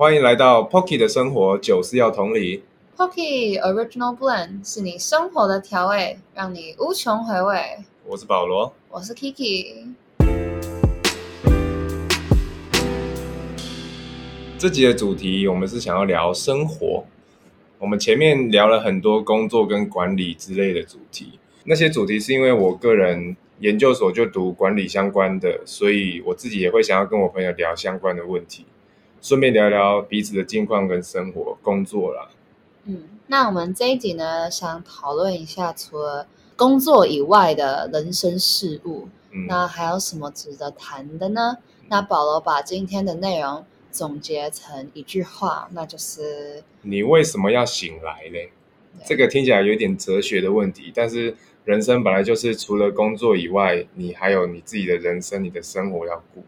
欢迎来到 Pocky 的生活，酒是要同理。Pocky Original Blend 是你生活的调味，让你无穷回味。我是保罗。我是 Kiki。这集的主题我们是想要聊生活。我们前面聊了很多工作跟管理之类的主题，那些主题是因为我个人研究所就读管理相关的，所以我自己也会想要跟我朋友聊相关的问题，顺便聊聊彼此的近况跟生活、工作啦。嗯，那我们这一集呢，想讨论一下除了工作以外的人生事物，嗯，那还有什么值得谈的呢？那保罗把今天的内容总结成一句话，那就是你为什么要醒来嘞？这个听起来有点哲学的问题，但是人生本来就是除了工作以外，你还有你自己的人生、你的生活要顾。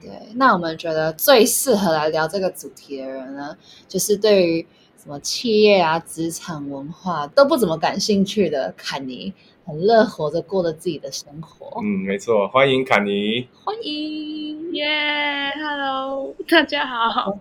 对。那我们觉得最适合来聊这个主题的人呢，就是对于什么企业啊、职场文化都不怎么感兴趣的坎尼，很乐活着过着自己的生活。嗯，没错，欢迎坎尼。欢迎。耶、h e l l o 大家好，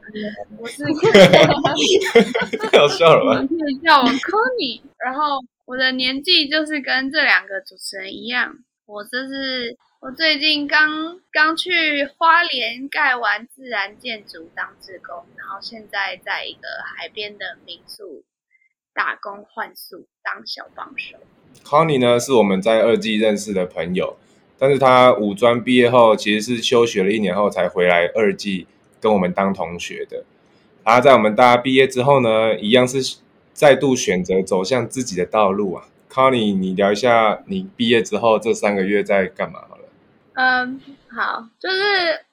我是 太好笑了吧？可以叫我 Conny，然后我的年纪就是跟这两个主持人一样，我这是我最近刚刚去花莲盖完自然建筑当志工，然后现在在一个海边的民宿打工换宿当小帮手。Connie 呢是我们在二季认识的朋友，但是他五专毕业后其实是休学了一年后才回来二季跟我们当同学的。他在我们大家毕业之后呢，一样是再度选择走向自己的道路啊。Connie，你聊一下你毕业之后这三个月在干嘛？嗯，好，就是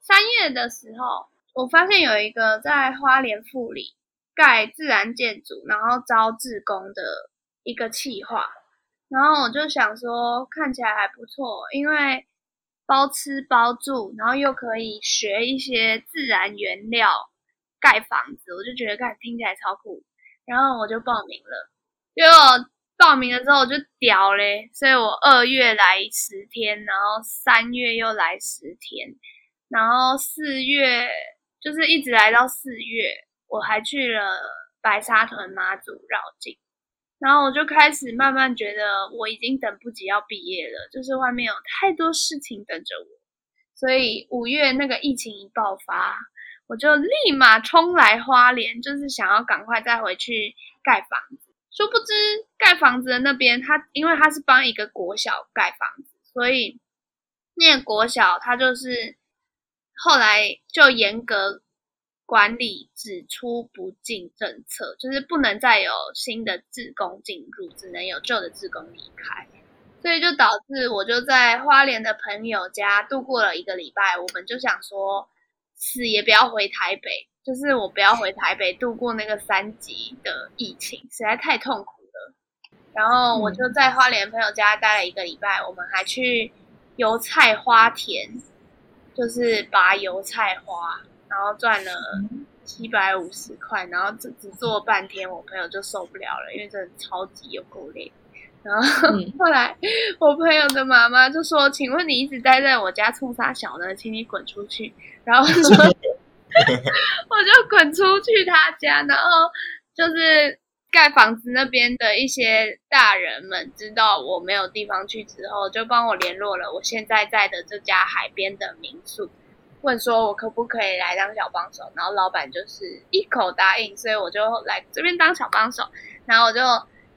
三月的时候，我发现有一个在花莲富里盖自然建筑，然后招志工的一个企划，然后我就想说，看起来还不错，因为包吃包住，然后又可以学一些自然原料盖房子，我就觉得盖听起来超酷，然后我就报名了，结果报名了之后我就屌嘞，所以我二月来十天，然后三月又来十天，然后四月就是一直来到四月，我还去了白沙屯妈祖绕境，然后我就开始慢慢觉得我已经等不及要毕业了，就是外面有太多事情等着我，所以五月那个疫情一爆发，我就立马冲来花莲，就是想要赶快再回去盖房子。殊不知盖房子的那边，他因为他是帮一个国小盖房子，所以那个国小他就是后来就严格管理只出不进政策，就是不能再有新的职工进入，只能有旧的职工离开。所以就导致我就在花莲的朋友家度过了一个礼拜，我们就想说死也不要回台北，就是我不要回台北度过那个三级的疫情，实在太痛苦了。然后我就在花莲朋友家待了一个礼拜，我们还去油菜花田，就是拔油菜花，然后赚了七百五十块，然后只只做半天，我朋友就受不了了，因为真的超级有够累。然后嗯后来我朋友的妈妈就说：“请问你一直待在我家冲啥小呢？请你滚出去。”然后说 我就滚出去他家，然后就是盖房子那边的一些大人们知道我没有地方去之后，就帮我联络了我现在在的这家海边的民宿，问说我可不可以来当小帮手，然后老板就是一口答应，所以我就来这边当小帮手，然后我就。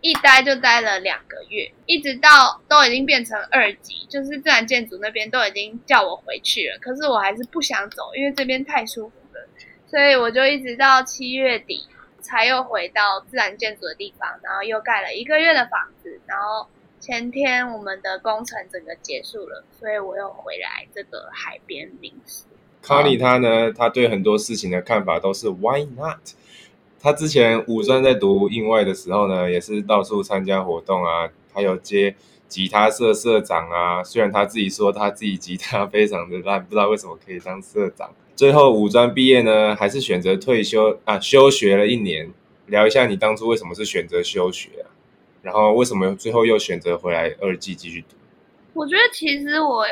一待就待了两个月，一直到都已经变成二级，就是自然建筑那边都已经叫我回去了，可是我还是不想走，因为这边太舒服了，所以我就一直到七月底才又回到自然建筑的地方，然后又盖了一个月的房子，然后前天我们的工程整个结束了，所以我又回来这个海边民宿。Connie 他呢，他对很多事情的看法都是 Why not？他之前五专在读英外的时候呢，也是到处参加活动啊，还有接吉他社社长啊。虽然他自己说他自己吉他非常的烂，不知道为什么可以当社长。最后五专毕业呢，还是选择退休啊，休学了一年。聊一下你当初为什么是选择休学啊？然后为什么最后又选择回来二技继续读？我觉得其实我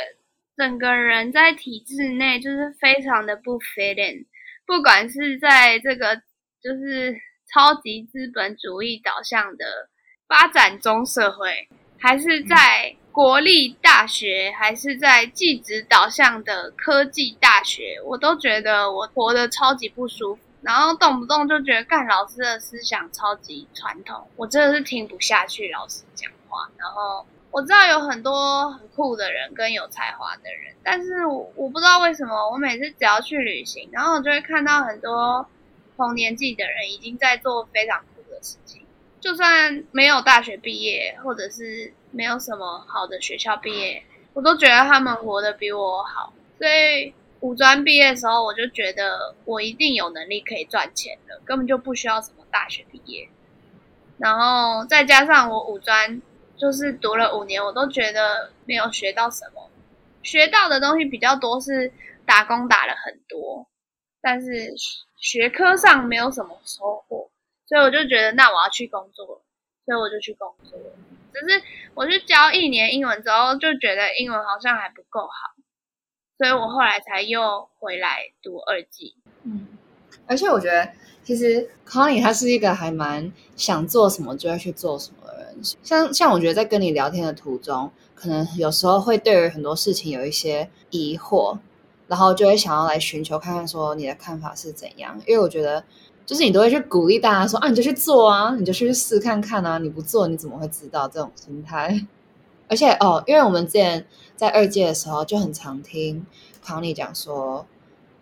整个人在体制内就是非常的不 fit in，不管是在这个就是超级资本主义导向的发展中社会，还是在国立大学，还是在技职导向的科技大学，我都觉得我活得超级不舒服。然后动不动就觉得干老师的思想超级传统，我真的是听不下去老师讲话。然后我知道有很多很酷的人跟有才华的人，但是我我不知道为什么，我每次只要去旅行，然后我就会看到很多同年纪的人已经在做非常酷的事情，就算没有大学毕业，或者是没有什么好的学校毕业，我都觉得他们活得比我好，所以。五专毕业的时候，我就觉得我一定有能力可以赚钱的，根本就不需要什么大学毕业。然后再加上我五专就是读了五年，我都觉得没有学到什么，学到的东西比较多是打工打了很多，但是学科上没有什么收获，所以我就觉得那我要去工作，所以我就去工作。只是我去教一年英文之后，就觉得英文好像还不够好。所以我后来才又回来读二技。嗯，而且我觉得其实 Connie 他是一个还蛮想做什么就要去做什么的人。像像我觉得在跟你聊天的途中，可能有时候会对于很多事情有一些疑惑，然后就会想要来寻求看看说你的看法是怎样。因为我觉得就是你都会去鼓励大家说啊，你就去做啊，你就去试看看啊，你不做你怎么会知道这种心态？而且哦，因为我们之前在二届的时候就很常听康妮讲说，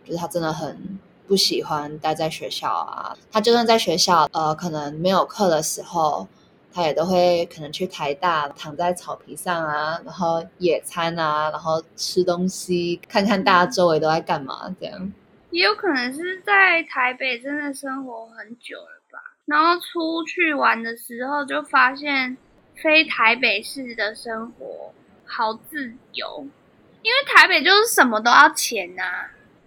就是他真的很不喜欢待在学校啊。他就算在学校，呃，可能没有课的时候，他也都会可能去台大躺在草皮上啊，然后野餐啊，然后吃东西，看看大家周围都在干嘛这样。也有可能是在台北真的生活很久了吧，然后出去玩的时候就发现。非台北市的生活好自由，因为台北就是什么都要钱呐。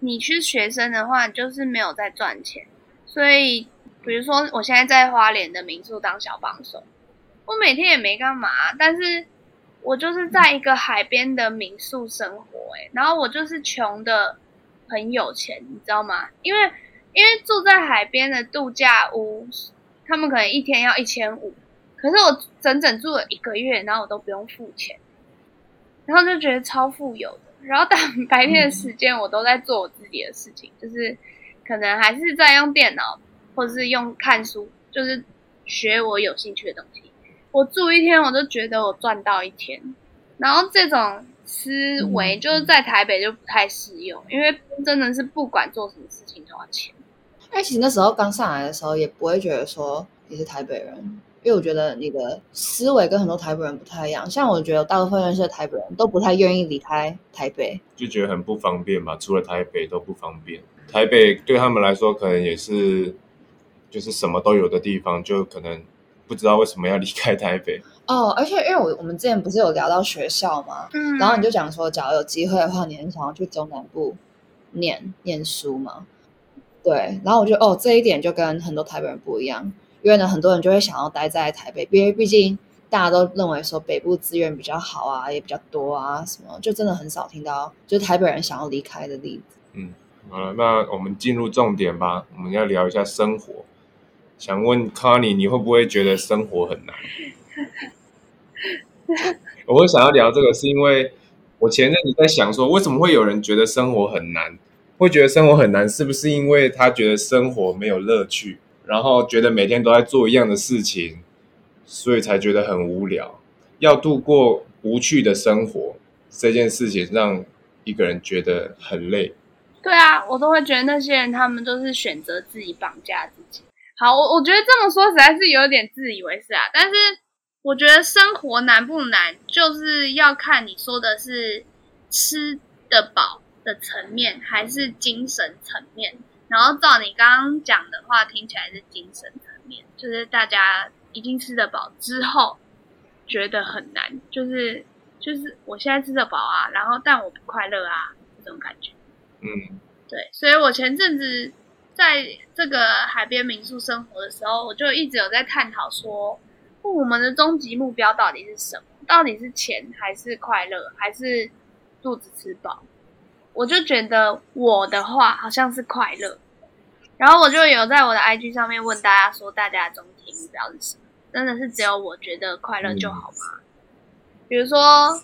你去学生的话，就是没有在赚钱。所以，比如说我现在在花莲的民宿当小帮手，我每天也没干嘛，但是我就是在一个海边的民宿生活，诶然后我就是穷的很有钱，你知道吗？因为因为住在海边的度假屋，他们可能一天要一千五。可是我整整住了一个月，然后我都不用付钱，然后就觉得超富有的。然后大白天的时间，我都在做我自己的事情，就是可能还是在用电脑，或者是用看书，就是学我有兴趣的东西。我住一天，我就觉得我赚到一天。然后这种思维就是在台北就不太适用，因为真的是不管做什么事情都要钱。哎，其实那时候刚上来的时候，也不会觉得说你是台北人。因为我觉得你的思维跟很多台北人不太一样，像我觉得大部分认识的台北人都不太愿意离开台北，就觉得很不方便吧。除了台北都不方便，台北对他们来说可能也是就是什么都有的地方，就可能不知道为什么要离开台北。哦，而且因为我我们之前不是有聊到学校嘛，嗯，然后你就讲说，假如有机会的话，你很想要去中南部念念书嘛？对，然后我觉得哦，这一点就跟很多台北人不一样。因为呢，很多人就会想要待在台北，因为毕竟大家都认为说北部资源比较好啊，也比较多啊，什么就真的很少听到就台北人想要离开的例子。嗯，好了，那我们进入重点吧，我们要聊一下生活。想问 Connie，你会不会觉得生活很难？我会想要聊这个，是因为我前阵子在想说，为什么会有人觉得生活很难？会觉得生活很难，是不是因为他觉得生活没有乐趣？然后觉得每天都在做一样的事情，所以才觉得很无聊。要度过无趣的生活，这件事情让一个人觉得很累。对啊，我都会觉得那些人他们都是选择自己绑架自己。好，我我觉得这么说实在是有点自以为是啊。但是我觉得生活难不难，就是要看你说的是吃得饱的层面，还是精神层面。然后照你刚刚讲的话，听起来是精神层面，就是大家已经吃得饱之后，觉得很难，就是就是我现在吃得饱啊，然后但我不快乐啊，这种感觉。嗯，对，所以我前阵子在这个海边民宿生活的时候，我就一直有在探讨说，我们的终极目标到底是什么？到底是钱，还是快乐，还是肚子吃饱？我就觉得我的话好像是快乐，然后我就有在我的 IG 上面问大家说，大家的终极目标是什么？真的是只有我觉得快乐就好吗？比如说，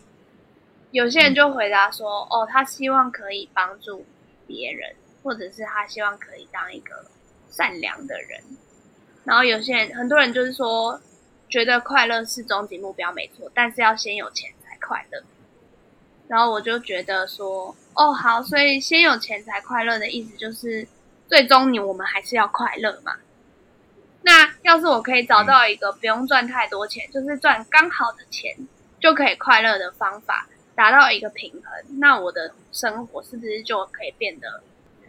有些人就回答说，哦，他希望可以帮助别人，或者是他希望可以当一个善良的人。然后有些人，很多人就是说，觉得快乐是终极目标没错，但是要先有钱才快乐。然后我就觉得说，哦，好，所以先有钱才快乐的意思就是，最终你我们还是要快乐嘛。那要是我可以找到一个不用赚太多钱，就是赚刚好的钱就可以快乐的方法，达到一个平衡，那我的生活是不是就可以变得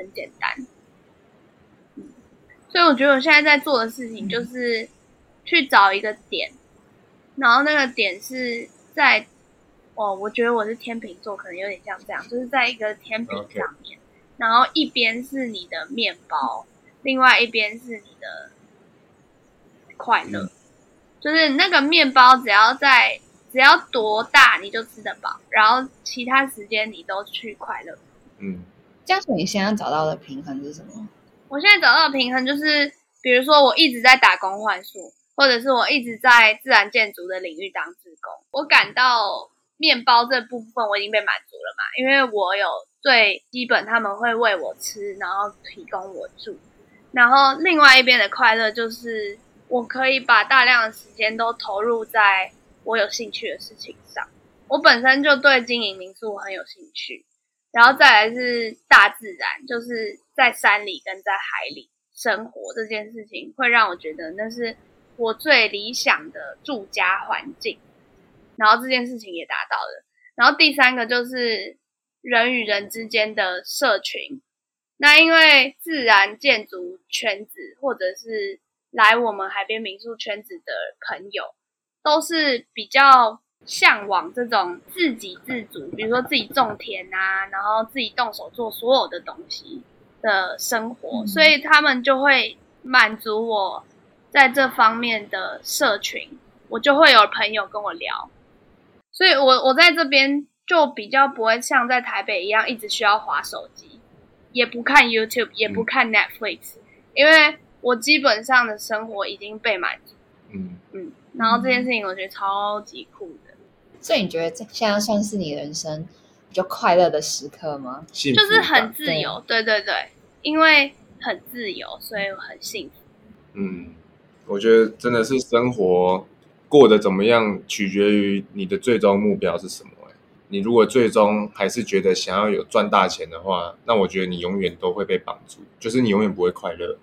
很简单？所以我觉得我现在在做的事情就是去找一个点，然后那个点是在哦，我觉得我是天秤座，可能有点像这样，就是在一个天平上面，然后一边是你的面包，另外一边是你的快乐，就是那个面包只要在只要多大你就吃得饱，然后其他时间你都去快乐。嗯，这样子你现在找到的平衡是什么？我现在找到的平衡就是，比如说我一直在打工换数，或者是我一直在自然建筑的领域当志工。我感到面包这部分我已经被满足了嘛，因为我有最基本他们会喂我吃，然后提供我住。然后另外一边的快乐就是我可以把大量的时间都投入在我有兴趣的事情上。我本身就对经营民宿很有兴趣。然后再来是大自然，就是在山里跟在海里生活这件事情，会让我觉得那是我最理想的住家环境。然后这件事情也达到了。然后第三个就是人与人之间的社群。那因为自然建筑圈子，或者是来我们海边民宿圈子的朋友，都是比较。向往这种自给自足，比如说自己种田啊，然后自己动手做所有的东西的生活，所以他们就会满足我在这方面的社群，我就会有朋友跟我聊，所以我我在这边就比较不会像在台北一样一直需要划手机，也不看 YouTube，也不看 Netflix，因为我基本上的生活已经被满足，嗯。嗯，然后这件事情我觉得超级酷的。所以你觉得这现在算是你人生比较快乐的时刻吗？就是很自由，对对对，因为很自由，所以我很幸福。嗯，我觉得真的是生活过得怎么样，取决于你的最终目标是什么。你如果最终还是觉得想要有赚大钱的话，那我觉得你永远都会被绑住，就是你永远不会快乐。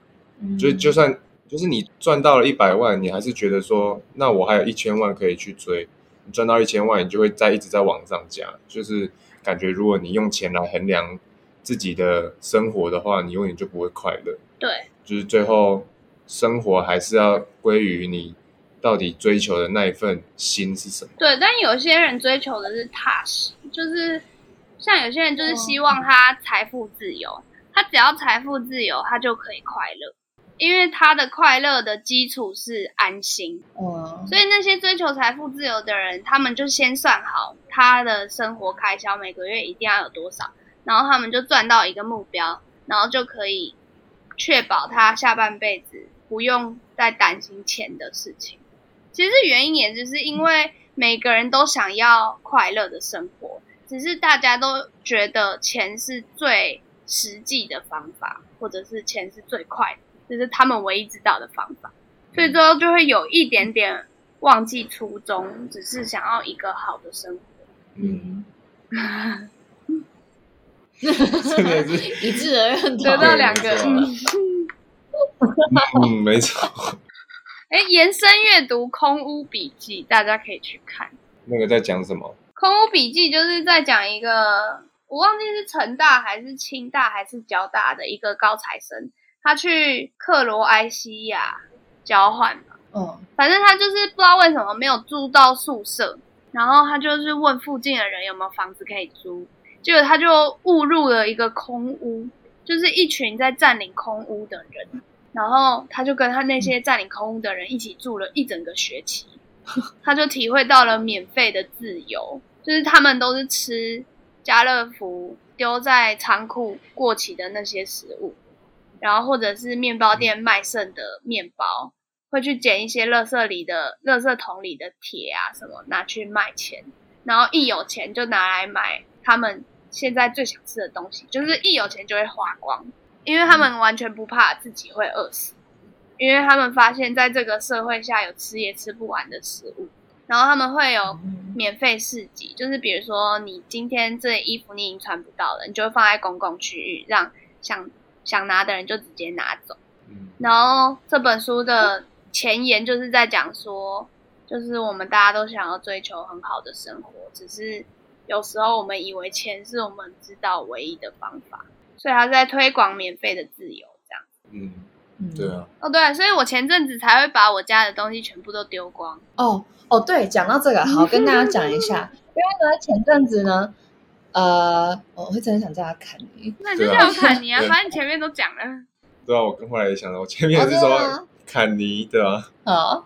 就就算就是你赚到了一百万，你还是觉得说，那我还有一千万可以去追。赚到一千万，你就会在一直在往上加，就是感觉如果你用钱来衡量自己的生活的话，你永远就不会快乐。对，就是最后生活还是要归于你到底追求的那一份心是什么。对，但有些人追求的是踏实，就是像有些人就是希望他财富自由，他只要财富自由，他就可以快乐。因为他的快乐的基础是安心，嗯，所以那些追求财富自由的人，他们就先算好他的生活开销每个月一定要有多少，然后他们就赚到一个目标，然后就可以确保他下半辈子不用再担心钱的事情。其实原因也就是因为每个人都想要快乐的生活，只是大家都觉得钱是最实际的方法，或者是钱是最快的。这是他们唯一知道的方法，所以最后就会有一点点忘记初衷，只是想要一个好的生活。嗯，真的是一致而认，得到两个。嗯，没错。哎，延伸阅读《空屋笔记》，大家可以去看。那个在讲什么？《空屋笔记》就是在讲一个，我忘记是成大还是清大还是交大的一个高材生。他去克罗埃西亚交换嘛，嗯，反正他就是不知道为什么没有住到宿舍，然后他就是问附近的人有没有房子可以租，结果他就误入了一个空屋，就是一群在占领空屋的人，然后他就跟他那些占领空屋的人一起住了一整个学期，他就体会到了免费的自由，就是他们都是吃家乐福丢在仓库过期的那些食物。然后或者是面包店卖剩的面包，会去捡一些垃圾里的垃圾桶里的铁啊什么拿去卖钱，然后一有钱就拿来买他们现在最想吃的东西，就是一有钱就会花光，因为他们完全不怕自己会饿死，因为他们发现在这个社会下有吃也吃不完的食物，然后他们会有免费市集，就是比如说你今天这衣服你已经穿不到了，你就会放在公共区域，让想想拿的人就直接拿走。嗯然后这本书的前言就是在讲说，就是我们大家都想要追求很好的生活，只是有时候我们以为钱是我们知道唯一的方法，所以他在推广免费的自由这样。嗯，嗯对啊，哦，对，所以我前阵子才会把我家的东西全部都丢光。哦哦，对，讲到这个，好，跟大家讲一下，因为呢，前阵子呢，呃，我会真的想叫他砍你，那你就叫我坎尼啊，反正前面都讲了。对啊，我跟后来也想到，我前面是哦真的吗说坎尼对啊，啊，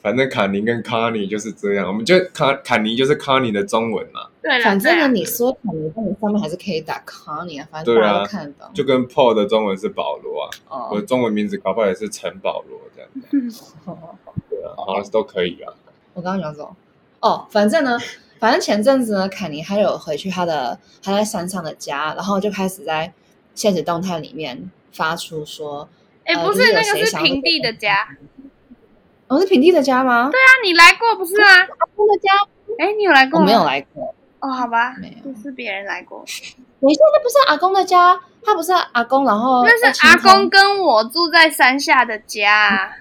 反正坎尼跟卡尼就是这样，我们就坎坎尼就是卡尼的中文嘛，对了，反正呢，你说砍你，但你上面还是可以打 Connie 啊，反正大家都看得懂。就跟 Paul 的中文是保罗啊，我的哦，中文名字搞不好也是陈保罗这样子，对啊，好像是都可以啊。我刚刚讲什么？哦，反正呢，反正前阵子呢，凯尼他有回去他的他在山上的家，然后就开始在现实动态里面发出说，哎，呃不，是那个是平地的家。哦，是平地的家吗？对啊你来过不是吗？他的家哎，你有来过吗？我没有来过。哦，好吧，没有就是别人来过。等一下，那不是阿公的家，他不是阿公，然后那是阿公跟我住在山下的家。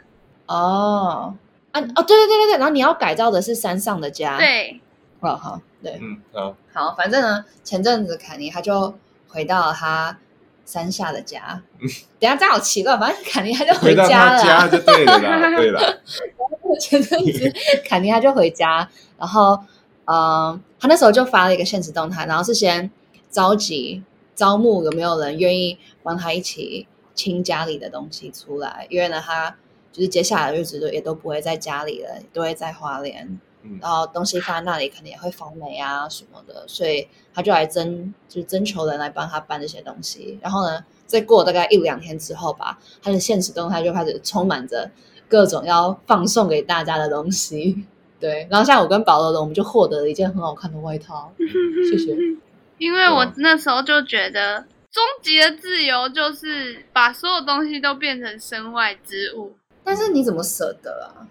哦啊哦，对对对对对，然后你要改造的是山上的家，，对，哦好，对，嗯，好，好，反正呢，前阵子凯尼他就回到了他山下的家。等下这样好奇怪，反正凯尼他就回到家了他家啊。就对了啦，对了，前阵子凯尼他就回家，然后呃，他那时候就发了一个现实动态，然后是先召集招募有没有人愿意帮他一起清家里的东西出来，因为呢，他就是接下来的日子都也都不会在家里了，都会在花莲。嗯然后东西放在那里，可能也会发霉啊什么的，所以他就来征，就是征求人来帮他搬这些东西。然后呢，再过大概一两天之后吧，他的现实动态就开始充满着各种要放送给大家的东西。对，然后像我跟保罗的，我们就获得了一件很好看的外套，谢谢。因为我那时候就觉得，终极的自由就是把所有东西都变成身外之物。但是你怎么舍得啊？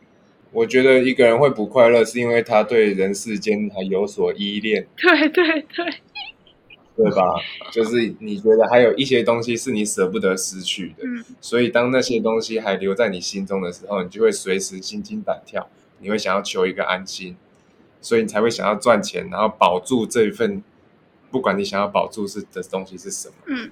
我觉得一个人会不快乐，是因为他对人世间还有所依恋，对对对，对吧？就是你觉得还有一些东西是你舍不得失去的，嗯。所以当那些东西还留在你心中的时候，你就会随时心惊胆跳，你会想要求一个安心，所以你才会想要赚钱，然后保住这一份，不管你想要保住是的东西是什么。嗯，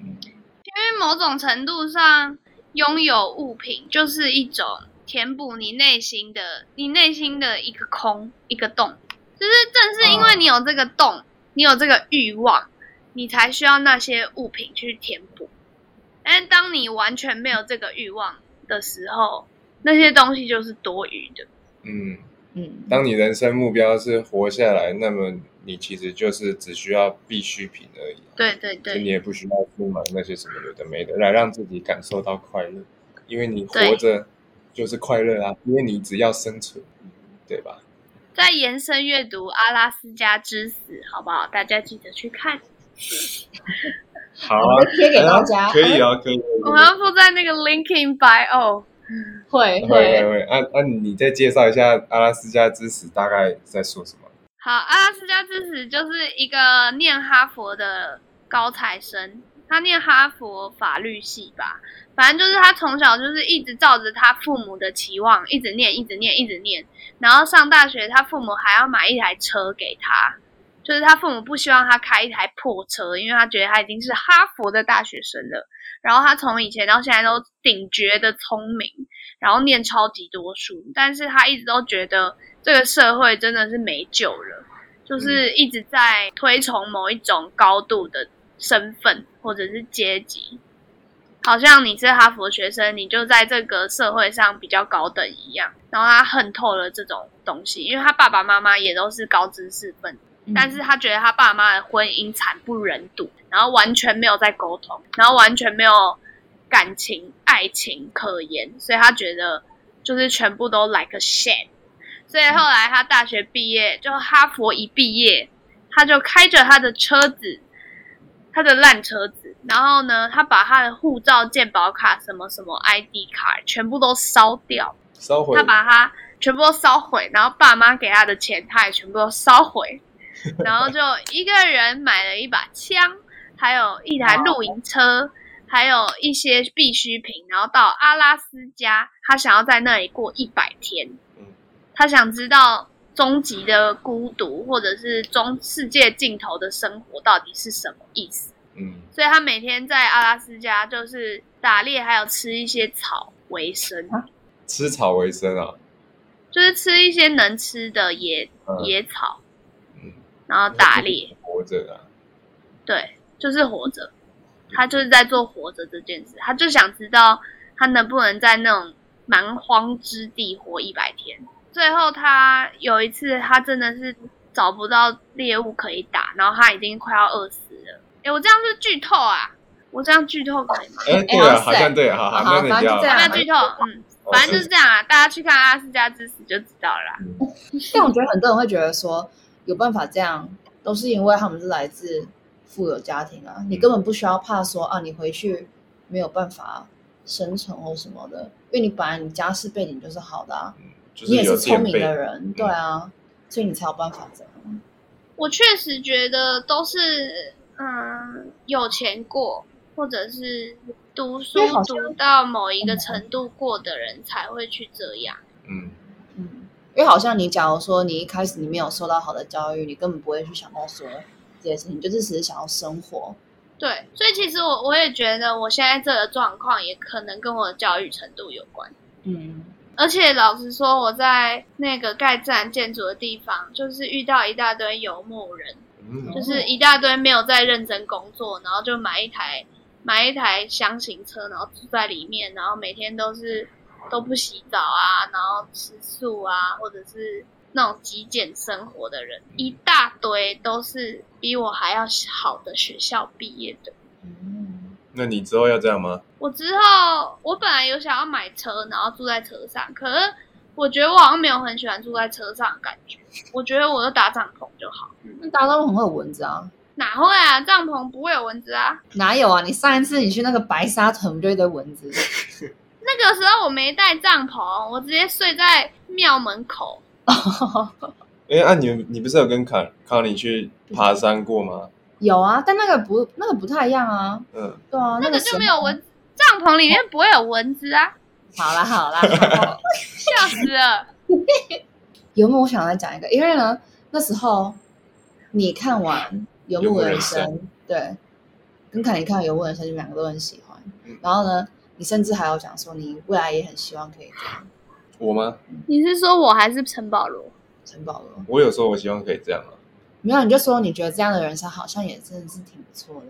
嗯。因为某种程度上，拥有物品就是一种填补你内心的、你内心的一个空、一个洞。就是正是因为你有这个洞，你有这个欲望，你才需要那些物品去填补。但是当你完全没有这个欲望的时候，那些东西就是多余的。嗯，嗯，当你人生目标是活下来，那么你其实就是只需要必需品而已。对对对，你也不需要去买那些什么有的没的，来让自己感受到快乐，因为你活着就是快乐啊，因为你只要生存，对吧？再延伸阅读《阿拉斯加之死》，好不好？大家记得去看。好啊，贴给大家哎可以啊，可以。我们要附在那个 linking bio。会会会会，按、按、你再介绍一下《阿拉斯加之死》大概在说什么？好，阿拉斯加之死就是一个念哈佛的高材生，他念哈佛法律系吧，反正就是他从小就是一直照着他父母的期望，一直念，一直念，一直念，然后上大学，他父母还要买一台车给他，就是他父母不希望他开一台破车，因为他觉得他已经是哈佛的大学生了。然后他从以前到现在都顶绝的聪明，然后念超级多书，但是他一直都觉得这个社会真的是没救了，就是一直在推崇某一种高度的身份或者是阶级，好像你是哈佛学生，你就在这个社会上比较高等一样。然后他恨透了这种东西，因为他爸爸妈妈也都是高知识分子，嗯但是他觉得他爸妈的婚姻惨不忍睹，然后完全没有在沟通，然后完全没有感情、爱情可言，所以他觉得就是全部都 like a shit。所以后来他大学毕业，就哈佛一毕业，他就开着他的车子，他的烂车子，然后呢，他把他的护照、健保卡、什么什么 ID 卡全部都烧掉，烧毁。他把它全部都烧毁，然后爸妈给他的钱他也全部都烧毁，然后就一个人买了一把枪，还有一台露营车，还有一些必需品，然后到阿拉斯加，他想要在那里过一百天。嗯，他想知道终极的孤独，或者是中世界尽头的生活到底是什么意思。嗯，所以他每天在阿拉斯加就是打猎，还有吃一些草为生，吃草为生啊，就是吃一些能吃的野、嗯野草，嗯，然后打猎。活着啊，对，就是活着，他就是在做活着这件事，他就想知道他能不能在那种蛮荒之地活一百天。最后他有一次，他真的是找不到猎物可以打，然后他已经快要饿死了。哎，我这样是剧透啊？我这样剧透可以吗？哎，对啊，好好像对，好好好，那这样不要剧透，嗯，哦反正就是这样啊。大家去看《阿拉斯加之死》就知道了啦。但我觉得很多人会觉得说，有办法这样，都是因为他们是来自富有家庭啊，你根本不需要怕说啊，你回去没有办法生存或什么的，因为你本来你家世背景就是好的啊，就是你也是聪明的人，对啊，所以你才有办法这样。我确实觉得都是嗯有钱过，或者是读书读到某一个程度过的人才会去这样。嗯，嗯，因为好像你假如说你一开始你没有受到好的教育，你根本不会去想到说这些事情，就是只是想要生活。对，所以其实我我也觉得我现在这个状况也可能跟我的教育程度有关。嗯，而且老实说，我在那个盖自然建筑的地方，就是遇到一大堆游牧人，嗯。就是一大堆没有在认真工作，然后就买一台买一台箱型车，然后住在里面，然后每天都是都不洗澡啊，然后吃素啊，或者是那种极简生活的人，一大堆都是比我还要好的学校毕业的。嗯，那你之后要这样吗？我之后我本来有想要买车，然后住在车上，可是我觉得我好像没有很喜欢住在车上的感觉，我觉得我就搭帐篷就好。那大家都很会有蚊子啊。哪会啊？帐篷不会有蚊子啊？哪有啊？你上一次你去那个白沙屯，不就一堆蚊子？那个时候我没带帐篷，我直接睡在庙门口。哎，啊，你你不是有跟康康妮去爬山过吗？有啊，但那个不那个不太一样啊。嗯，对啊，那个就没有蚊，帐篷里面不会有蚊子啊！好啦好啦，好笑死了。游牧我想来讲一个，因为呢那时候你看完《游牧人生》对，跟凯你看《游牧人生》，你们两个都很喜欢。嗯然后呢，你甚至还有讲说你未来也很希望可以这样。我吗？你是说我还是陈保罗？陈保罗，我有说我希望可以这样啊，没有你就说你觉得这样的人生好像也真的是挺不错的。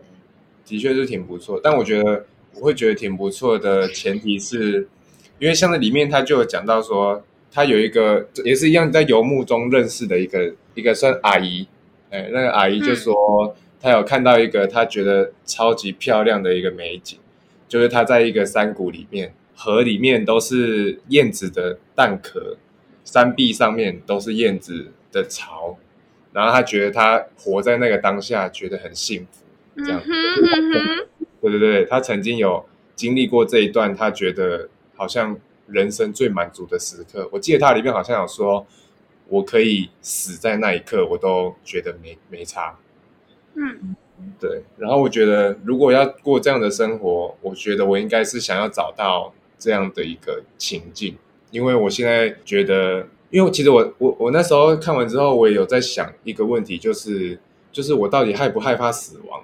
的确是挺不错。但我觉得我会觉得挺不错的前提是，因为像那里面他就有讲到说，他有一个也是一样在游牧中认识的一个一个算阿姨，哎，那个阿姨就说她有看到一个她觉得超级漂亮的一个美景，就是她在一个山谷里面，河里面都是燕子的蛋壳，山壁上面都是燕子的巢，然后他觉得他活在那个当下，觉得很幸福。这样对对对，他曾经有经历过这一段，他觉得好像人生最满足的时刻。我记得他里面好像有说，我可以死在那一刻，我都觉得没没差。嗯，对，然后我觉得如果要过这样的生活，我觉得我应该是想要找到这样的一个情境，因为我现在觉得，因为其实我我我那时候看完之后，我也有在想一个问题，就是就是我到底害不害怕死亡？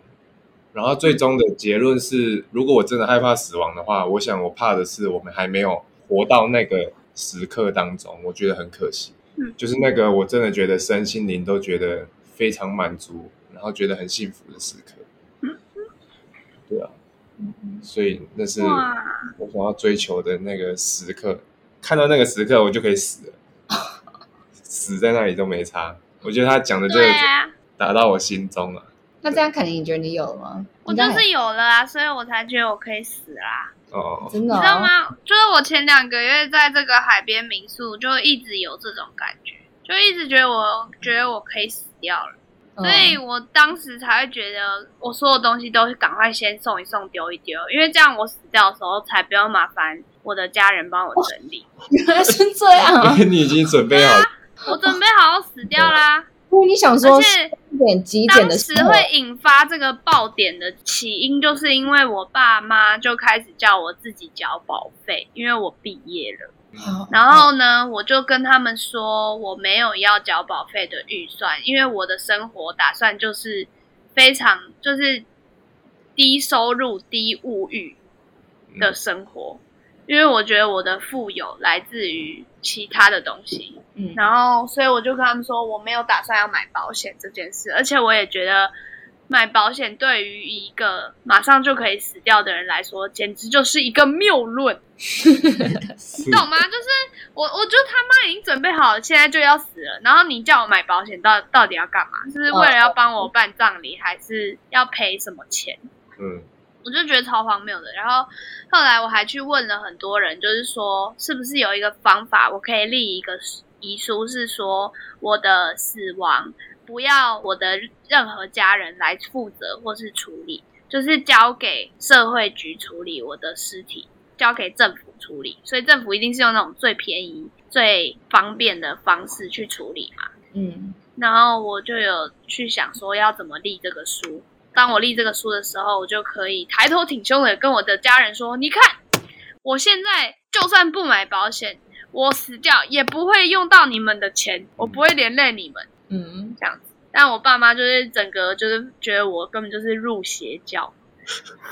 然后最终的结论是，如果我真的害怕死亡的话，我想我怕的是我们还没有活到那个时刻当中，我觉得很可惜。嗯就是那个我真的觉得身心灵都觉得非常满足，然后觉得很幸福的时刻。对啊，所以那是，我想要追求的那个时刻。看到那个时刻，我就可以死了，死在那里都没差。我觉得他讲的这个对啊，打到我心中了。那这样肯定你觉得你有了吗？我就是有了啊，所以我才觉得我可以死啦。哦，真的、哦，你知道？吗？就是我前两个月在这个海边民宿，就一直有这种感觉，就一直觉得我觉得我可以死掉了，嗯所以我当时才会觉得我所有东西都是赶快先送一送丢一丢，因为这样我死掉的时候才不用麻烦我的家人帮我整理。原来是这样啊！你已经准备好了，我准备好好死掉啦，因为你想说而且一点极简当的时会引发这个爆点的起因，就是因为我爸妈就开始叫我自己缴保费，因为我毕业了。好然后呢，我就跟他们说我没有要缴保费的预算，因为我的生活打算就是非常就是低收入、低物欲的生活，因为我觉得我的富有来自于其他的东西。嗯然后，所以我就跟他们说，我没有打算要买保险这件事，而且我也觉得买保险对于一个马上就可以死掉的人来说，简直就是一个谬论，你懂吗？就是我，我就他妈已经准备好了，现在就要死了，然后你叫我买保险，到到底要干嘛？是为了要帮我办葬礼，还是要赔什么钱？嗯我就觉得超荒谬的。然后后来我还去问了很多人，就是说是不是有一个方法，我可以立一个遗书，是说我的死亡不要我的任何家人来负责或是处理，就是交给社会局处理我的尸体，交给政府处理。所以政府一定是用那种最便宜、最方便的方式去处理嘛。嗯然后我就有去想说要怎么立这个书。当我立这个书的时候，我就可以抬头挺胸的跟我的家人说：“你看，我现在就算不买保险，我死掉也不会用到你们的钱，我不会连累你们嗯，这样子。”但我爸妈就是整个就是觉得我根本就是入邪教，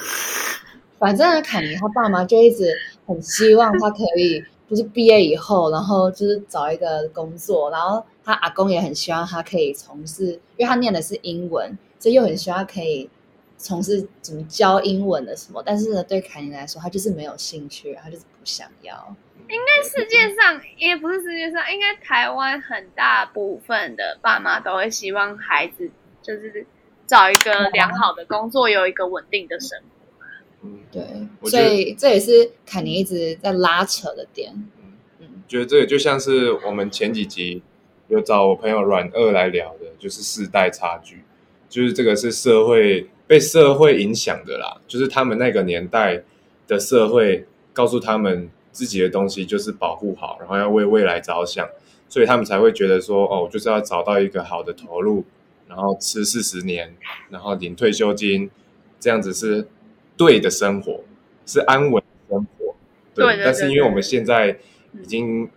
反正呢坎尼他爸妈就一直很希望他可以，就是毕业以后，然后就是找一个工作，然后他阿公也很希望他可以从事，因为他念的是英文，所以又很希望可以从事怎么教英文的什么。但是呢，对凯尼来说，他就是没有兴趣，他就是不想要。应该世界上也不是世界上，应该台湾很大部分的爸妈都会希望孩子就是找一个良好的工作，有一个稳定的生活。嗯，对，所以这也是凯尼一直在拉扯的点。嗯觉得这个就像是我们前几集有找我朋友阮二来聊的，就是世代差距，就是这个是社会被社会影响的啦，就是他们那个年代的社会告诉他们自己的东西就是保护好，然后要为未来着想，所以他们才会觉得说，哦，我就是要找到一个好的投入，然后吃四十年，然后领退休金，这样子是对的生活，是安稳的生活。对对但是因为我们现在已经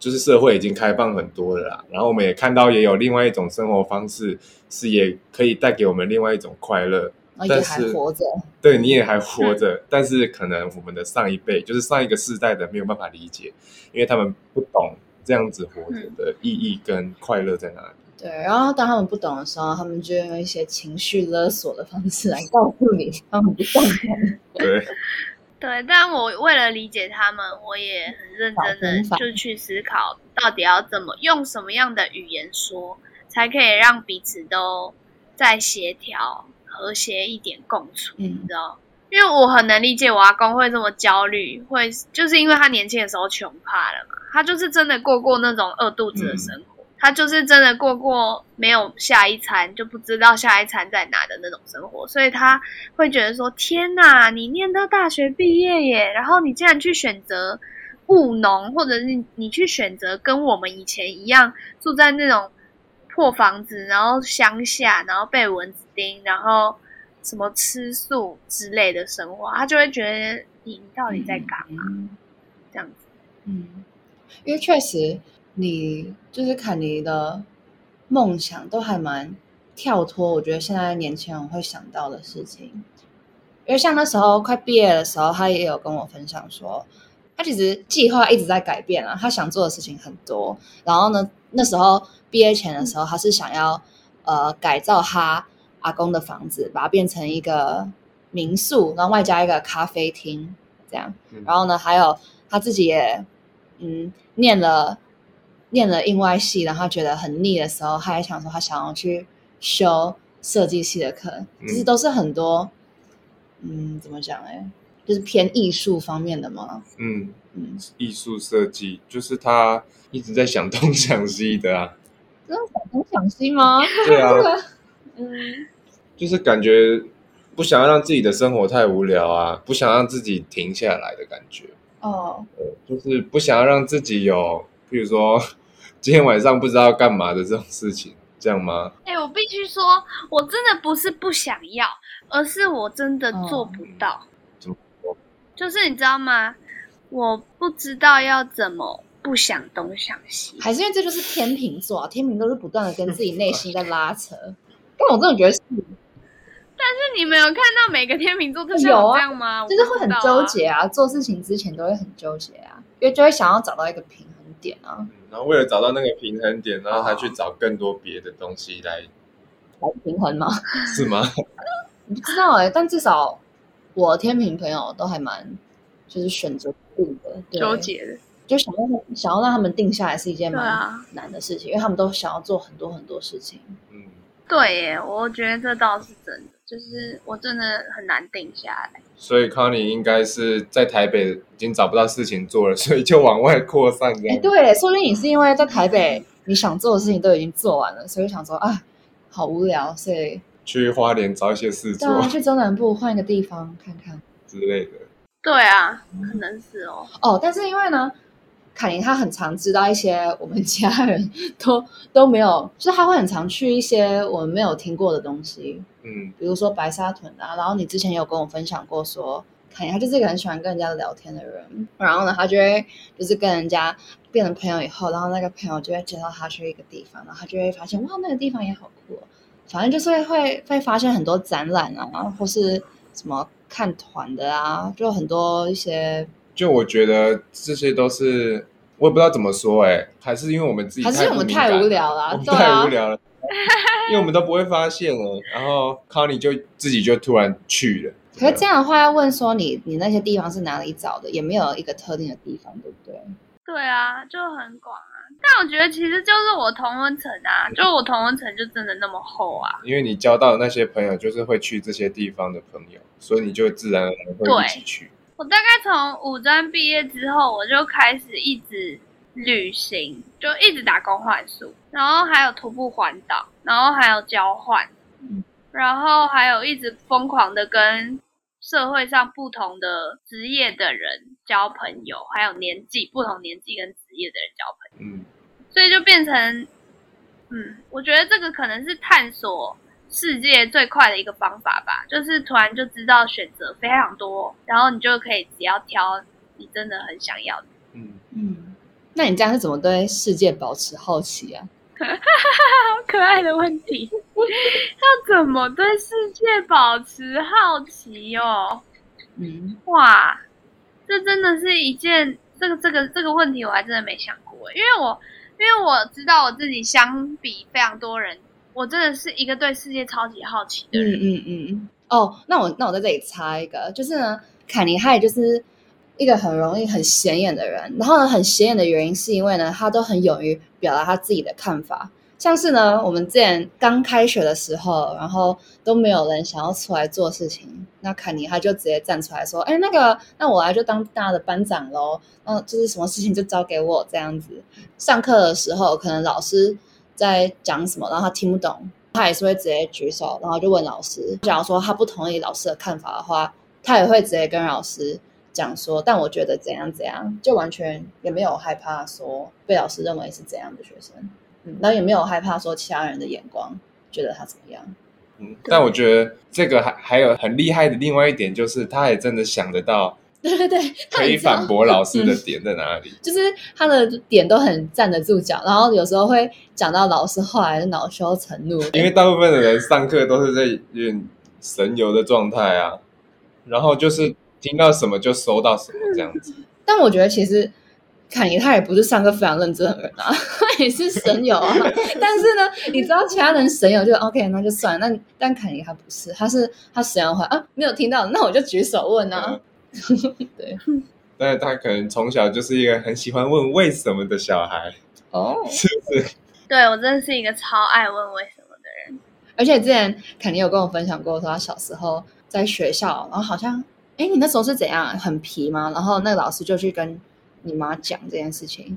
就是社会已经开放很多了啦，然后我们也看到也有另外一种生活方式，是也可以带给我们另外一种快乐。然后也但是还活着。对你也还活嗯着，但是可能我们的上一辈，就是上一个世代的没有办法理解，因为他们不懂这样子活着的意义跟快乐在哪里。对，然后当他们不懂的时候，他们就用一些情绪勒索的方式来告诉你，他们不赞同。对，对，但我为了理解他们，我也很认真的就去思考，到底要怎么用什么样的语言说，才可以让彼此都再协调、和谐一点共处，你嗯知道？因为我很能理解我阿公会这么焦虑，会就是因为他年轻的时候穷怕了嘛，他就是真的过过那种饿肚子的生活，他就是真的过过没有下一餐就不知道下一餐在哪的那种生活，所以他会觉得说：天哪，你念到大学毕业耶，然后你竟然去选择务农，或者是你去选择跟我们以前一样住在那种破房子，然后乡下，然后被蚊子叮，然后什么吃素之类的生活，他就会觉得你你到底在干嘛？嗯这样子。嗯，因为确实你就是坎尼的梦想都还蛮跳脱，我觉得现在年轻人会想到的事情。因为像那时候快毕业的时候，他也有跟我分享说，他其实计划一直在改变啊，他想做的事情很多。然后呢，那时候毕业前的时候，他是想要呃改造他阿公的房子，把它变成一个民宿，然后外加一个咖啡厅这样。嗯然后呢，还有他自己也嗯念了念了印外系，然后他觉得很腻的时候，他还想说他想要去修设计系的课，其实都是很多，嗯，怎么讲哎，就是偏艺术方面的嘛。嗯，嗯，艺术设计就是他一直在想东想西的啊。真的想东想西吗？对啊，嗯，就是感觉不想要让自己的生活太无聊啊，不想让自己停下来的感觉。哦，就是不想要让自己有，比如说今天晚上不知道干嘛的这种事情，这样吗？哎、我必须说，我真的不是不想要，而是我真的做不到。怎么说就是你知道吗？我不知道要怎么不想东想西。还是因为这就是天秤座啊，天秤都是不断的跟自己内心在拉扯。但我真的觉得是，但是你没有看到每个天秤座都是有这样吗？就是会很纠。结啊，做事情之前都会很纠结啊，因为就会想要找到一个平衡点啊，嗯然后为了找到那个平衡点，然后他去找更多别的东西来，来平衡吗？是吗？不知道哎、但至少我天平朋友都还蛮就是选择定的，对纠，结的，就想要想要让他们定下来是一件蛮难的事情，因为他们都想要做很多很多事情。嗯，对耶，我觉得这倒是真的，就是我真的很难定下来。所以康妮应该是在台北已经找不到事情做了，所以就往外扩散这哎、样。对，说不定你是因为在台北你想做的事情都已经做完了，所以想说啊，好无聊，所以去花莲找一些事做去中南部换一个地方看看。之类的。对啊，可能是哦。哦，但是因为呢，凯琳她很常知道一些我们家人都都没有，就是她会很常去一些我们没有听过的东西，嗯比如说白沙屯啊。然后你之前有跟我分享过说，凯琳她就是一个很喜欢跟人家聊天的人，然后呢，她就会就是跟人家变成朋友以后，然后那个朋友就会介绍他去一个地方，然后他就会发现哇，那个地方也好酷、哦。反正就是会会发现很多展览啊，或是什么看团的啊，就很多一些就我觉得这些都是我也不知道怎么说哎、还是因为我们自己还是我们不敏感太无聊了太无聊了，因为我们都不会发现了。然后康妮就自己就突然去了，可是这样的话，要问说你你那些地方是哪里找的，也没有一个特定的地方，对不对？对啊，就很广啊。但我觉得其实就是我同温层啊，就我同温层就真的那么厚啊。因为你交到的那些朋友就是会去这些地方的朋友，所以你就自然而然会一起去。我大概从五专毕业之后，我就开始一直旅行，就一直打工换宿，然后还有徒步环岛，然后还有交换，嗯然后还有一直疯狂的跟社会上不同的职业的人交朋友，还有年纪不同年纪跟职业的人交朋友。嗯，所以就变成，嗯，我觉得这个可能是探索世界最快的一个方法吧，就是突然就知道选择非常多，然后你就可以只要挑你真的很想要的。嗯，嗯，那你这样是怎么对世界保持好奇啊？好 可爱的问题，要怎么对世界保持好奇哦？嗯，哇，这真的是一件这个这个这个问题，我还真的没想过，因为我因为我知道我自己相比非常多人，我真的是一个对世界超级好奇的人。嗯嗯嗯。哦，那我那我在这里插一个，就是呢，凯尼他也就是一个很容易很显眼的人，然后呢，很显眼的原因是因为呢，他都很勇于表达他自己的看法。像是呢，我们之前刚开学的时候，然后都没有人想要出来做事情，那凯尼他就直接站出来说：“哎，那个，那我来就当大家的班长喽，嗯，就是什么事情就交给我这样子。”上课的时候，可能老师在讲什么，然后他听不懂，他也是会直接举手，然后就问老师。假如说他不同意老师的看法的话，他也会直接跟老师讲说，但我觉得怎样怎样，就完全也没有害怕说被老师认为是怎样的学生，嗯，然后也没有害怕说其他人的眼光觉得他怎么样。嗯，但我觉得这个还还有很厉害的另外一点，就是他也真的想得到 对对对，他可以反驳老师的点在哪里。就是他的点都很站得住脚，然后有时候会讲到老师后来恼羞成怒，因为大部分的人上课都是在有点神游的状态啊，然后就是听到什么就收到什么这样子。但我觉得其实凯尼他也不是上课非常认真的人啊，他 也是神友啊。但是呢，你知道其他人神友就 OK，那就算了。那但凯尼他不是，他是他神友的话啊，没有听到，那我就举手问啊。对，但是他可能从小就是一个很喜欢问为什么的小孩，哦，是不是？对我真的是一个超爱问为什么的人。而且之前肯定有跟我分享过，说他小时候在学校，然后好像，哎，你那时候是怎样，很皮吗？然后那个老师就去跟你妈讲这件事情，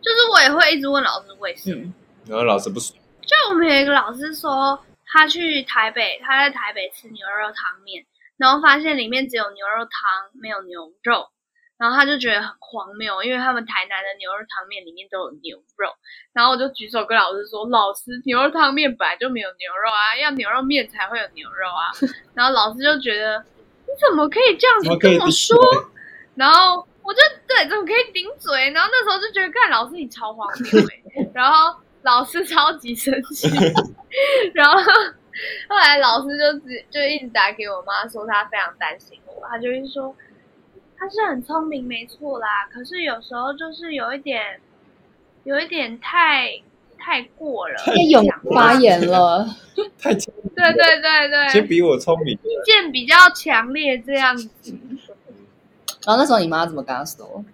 就是我也会一直问老师为什么。嗯然后老师不说，就我们有一个老师说，他去台北，他在台北吃牛肉汤面，然后发现里面只有牛肉汤，没有牛肉，然后他就觉得很荒谬，因为他们台南的牛肉汤面里面都有牛肉，然后我就举手跟老师说，老师，牛肉汤面本来就没有牛肉啊，要牛肉面才会有牛肉啊，然后老师就觉得你怎么可以这样子跟我说？然后我就对，怎么可以顶嘴？然后那时候就觉得，看老师你超荒谬欸。然后老师超级生气，然后 后来老师就直就一直打给我妈说她非常担心我，她就是说他是很聪明没错啦，可是有时候就是有一点有一点太太过了，太勇发言了，太聪明对对对对，先比我聪明，意见比较强烈这样子。然后那时候你妈怎么跟他说？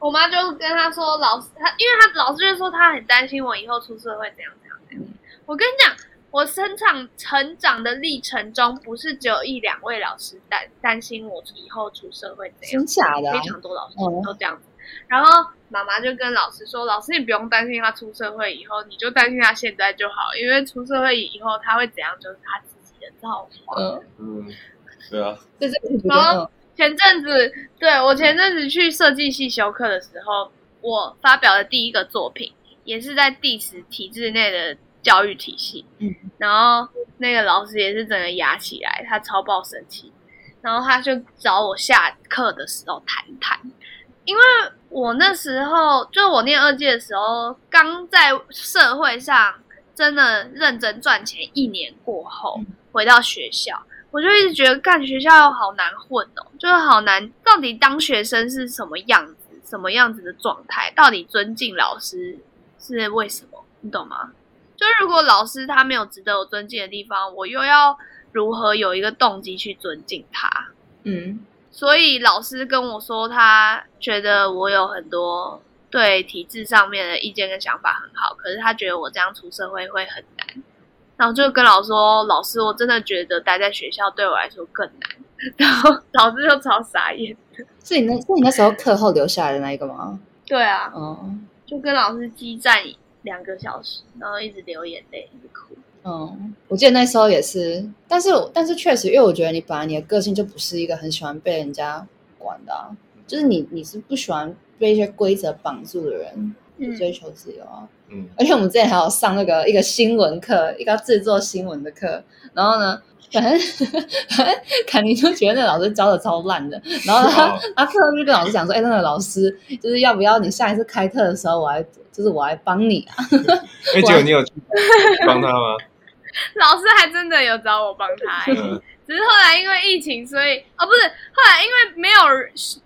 我妈就跟她说，老师她，因为她老师就说她很担心我以后出社会怎样怎样怎样。我跟你讲，我成长成长的历程中，不是只有一两位老师担担心我以后出社会怎样真，假的、啊非？常多老师哦都这样子。然后妈妈就跟老师说：“老师，你不用担心他出社会以后，你就担心他现在就好，因为出社会以后他会怎样，就是他自己的造化。”嗯，嗯，对啊，就是然后前阵子，对我前阵子去设计系修课的时候，我发表的第一个作品，也是在 diss 体制内的教育体系。嗯，然后那个老师也是整个压起来，他超爆生气，然后他就找我下课的时候谈谈，因为我那时候就我念二届的时候，刚在社会上真的认真赚钱一年过后，回到学校。我就一直觉得干学校好难混哦，就是好难。到底当学生是什么样子，什么样子的状态？到底尊敬老师是为什么？你懂吗？就如果老师他没有值得我尊敬的地方，我又要如何有一个动机去尊敬他？嗯所以老师跟我说，他觉得我有很多对体制上面的意见跟想法很好，可是他觉得我这样出社会会很难。然后就跟老师说，老师，我真的觉得待在学校对我来说更难。然后老师就超傻眼。是你那是你那时候课后留下来的那一个吗？对啊，嗯就跟老师激战两个小时，然后一直流眼泪，一直哭。嗯，我记得那时候也是，但是但是确实，因为我觉得你本来你的个性就不是一个很喜欢被人家管的、啊，就是你你是不喜欢被一些规则绑住的人，嗯追求自由啊。嗯，而且我们之前还有上那个一个新闻课，一个制作新闻的课，然后呢，反正反正坎尼就觉得那老师教的超烂的，然后他哦他课后就跟老师讲说，哎、那个老师就是要不要你下一次开课的时候，我来就是我来帮你。啊，哎，结果你有去帮他吗？老师还真的有找我帮他、欸，嗯，只是后来因为疫情，所以哦不是，后来因为没有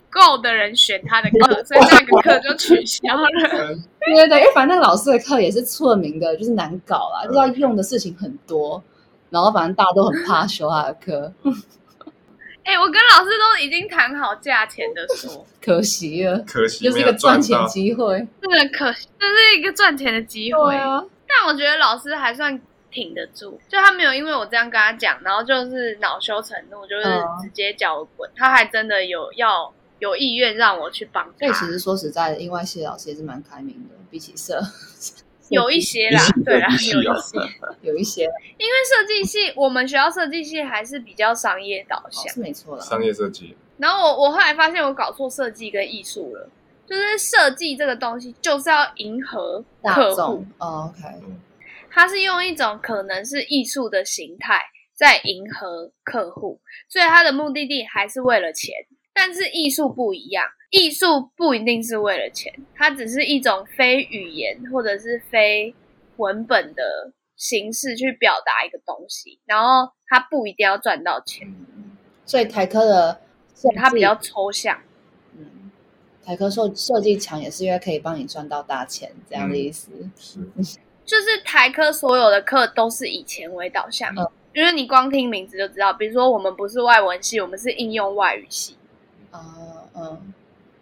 够的人选他的课，所以那个课就取消了。对对对，因为反正那个老师的课也是出了名的，就是难搞啦，就是要用的事情很多，然后反正大家都很怕修他的课，哎、我跟老师都已经谈好价钱的说，可惜了，可惜就是一个赚钱到。机会。真的可惜，这是一个赚钱的机会。啊，但我觉得老师还算挺得住，就他没有因为我这样跟他讲，然后就是恼羞成怒，就是嗯直接叫我滚。他还真的有要有意愿让我去帮他所以其，实说实在的，因外系的老师也是蛮开明的，比起社有一些啦，对啦，有一些。有一些因为设计系，我们学校设计系还是比较商业导向。是没错啦。商业设计，然后我我后来发现我搞错设计跟艺术了，就是设计这个东西就是要迎合大客户众，哦，OK，它是用一种可能是艺术的形态在迎合客户，所以它的目的地还是为了钱。但是艺术不一样，艺术不一定是为了钱，它只是一种非语言或者是非文本的形式去表达一个东西，然后它不一定要赚到钱，嗯，所以台科的它比较抽象。嗯，台科设设计强也是因为可以帮你赚到大钱这样的意思。是。就是台科所有的课都是以钱为导向，嗯。因为你光听名字就知道，比如说我们不是外文系，我们是应用外语系，啊，嗯，